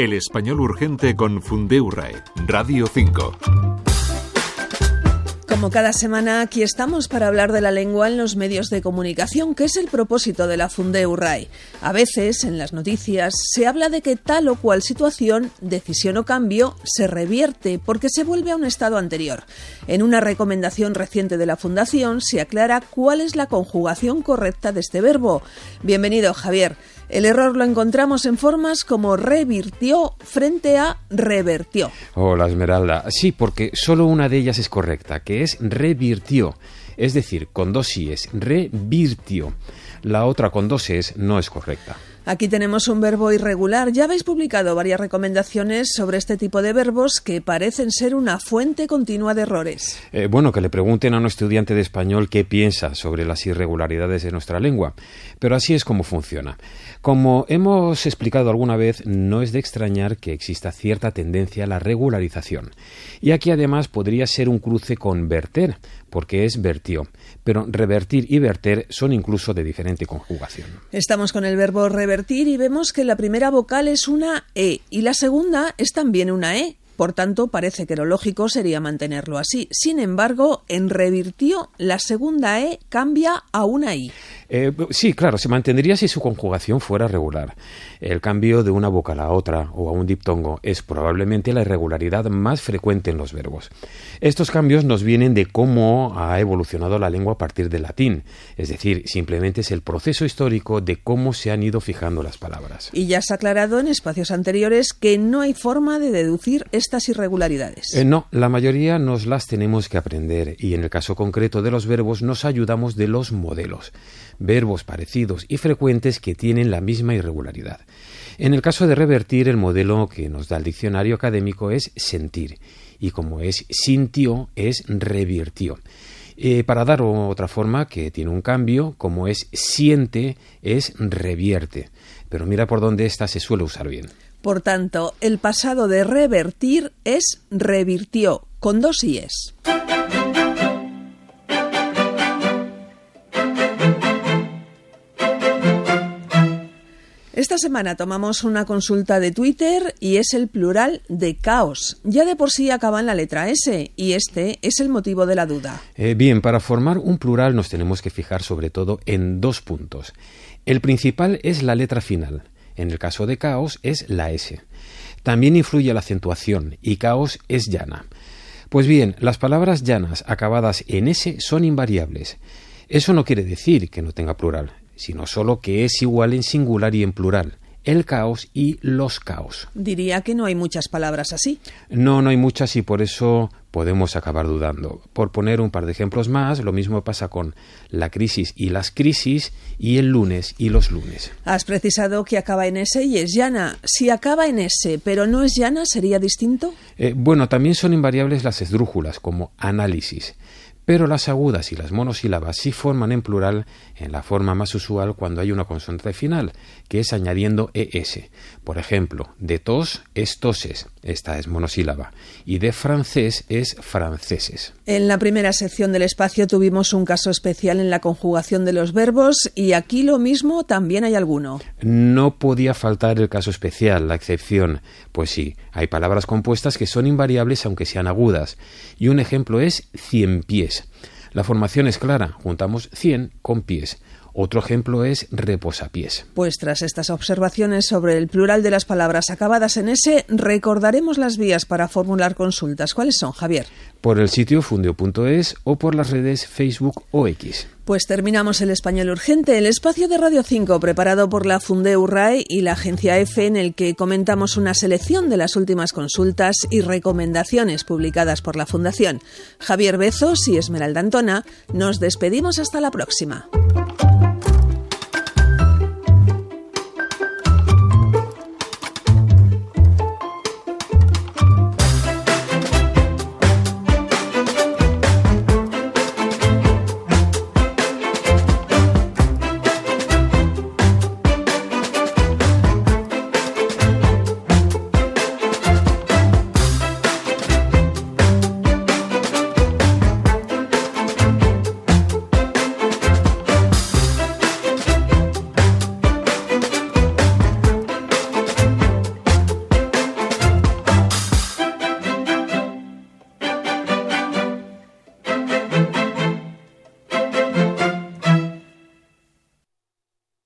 El español urgente con Fundeurae, Radio 5. Como cada semana, aquí estamos para hablar de la lengua en los medios de comunicación, que es el propósito de la Fundeurrai. A veces, en las noticias, se habla de que tal o cual situación, decisión o cambio, se revierte porque se vuelve a un estado anterior. En una recomendación reciente de la Fundación se aclara cuál es la conjugación correcta de este verbo. Bienvenido, Javier. El error lo encontramos en formas como revirtió frente a revertió. Hola Esmeralda. Sí, porque solo una de ellas es correcta, que es revirtió. Es decir, con dos síes, revirtió. La otra con dos es no es correcta. Aquí tenemos un verbo irregular. Ya habéis publicado varias recomendaciones sobre este tipo de verbos que parecen ser una fuente continua de errores. Eh, bueno, que le pregunten a un estudiante de español qué piensa sobre las irregularidades de nuestra lengua. Pero así es como funciona. Como hemos explicado alguna vez, no es de extrañar que exista cierta tendencia a la regularización. Y aquí además podría ser un cruce con verter, porque es vertió. Pero revertir y verter son incluso de diferente conjugación. Estamos con el verbo revertir y vemos que la primera vocal es una E y la segunda es también una E. Por tanto, parece que lo lógico sería mantenerlo así. Sin embargo, en revirtió, la segunda E cambia a una I. Eh, sí, claro, se mantendría si su conjugación fuera regular. El cambio de una vocal a otra o a un diptongo es probablemente la irregularidad más frecuente en los verbos. Estos cambios nos vienen de cómo ha evolucionado la lengua a partir del latín, es decir, simplemente es el proceso histórico de cómo se han ido fijando las palabras. Y ya se ha aclarado en espacios anteriores que no hay forma de deducir estas irregularidades. Eh, no, la mayoría nos las tenemos que aprender y en el caso concreto de los verbos nos ayudamos de los modelos verbos parecidos y frecuentes que tienen la misma irregularidad. En el caso de revertir, el modelo que nos da el diccionario académico es sentir, y como es sintió, es revirtió. Eh, para dar otra forma que tiene un cambio, como es siente, es revierte. Pero mira por dónde esta se suele usar bien. Por tanto, el pasado de revertir es revirtió, con dos ies. Esta semana tomamos una consulta de Twitter y es el plural de caos. Ya de por sí acaba en la letra S y este es el motivo de la duda. Eh, bien, para formar un plural nos tenemos que fijar sobre todo en dos puntos. El principal es la letra final. En el caso de caos es la S. También influye la acentuación y caos es llana. Pues bien, las palabras llanas acabadas en S son invariables. Eso no quiere decir que no tenga plural sino solo que es igual en singular y en plural el caos y los caos. Diría que no hay muchas palabras así. No, no hay muchas y por eso podemos acabar dudando. Por poner un par de ejemplos más, lo mismo pasa con la crisis y las crisis y el lunes y los lunes. Has precisado que acaba en S y es llana. Si acaba en S pero no es llana, ¿sería distinto? Eh, bueno, también son invariables las esdrújulas como análisis pero las agudas y las monosílabas sí forman en plural en la forma más usual cuando hay una consonante final, que es añadiendo es. Por ejemplo, de tos es toses, esta es monosílaba, y de francés es franceses. En la primera sección del espacio tuvimos un caso especial en la conjugación de los verbos y aquí lo mismo también hay alguno. No podía faltar el caso especial, la excepción. Pues sí, hay palabras compuestas que son invariables aunque sean agudas, y un ejemplo es cien pies. La formación es clara, juntamos 100 con pies. Otro ejemplo es reposapiés. Pues tras estas observaciones sobre el plural de las palabras acabadas en S, recordaremos las vías para formular consultas. ¿Cuáles son, Javier? Por el sitio fundio.es o por las redes Facebook o X. Pues terminamos el español urgente, el espacio de Radio 5 preparado por la Fundeu RAE y la agencia EFE en el que comentamos una selección de las últimas consultas y recomendaciones publicadas por la Fundación. Javier Bezos y Esmeralda Antona, nos despedimos hasta la próxima.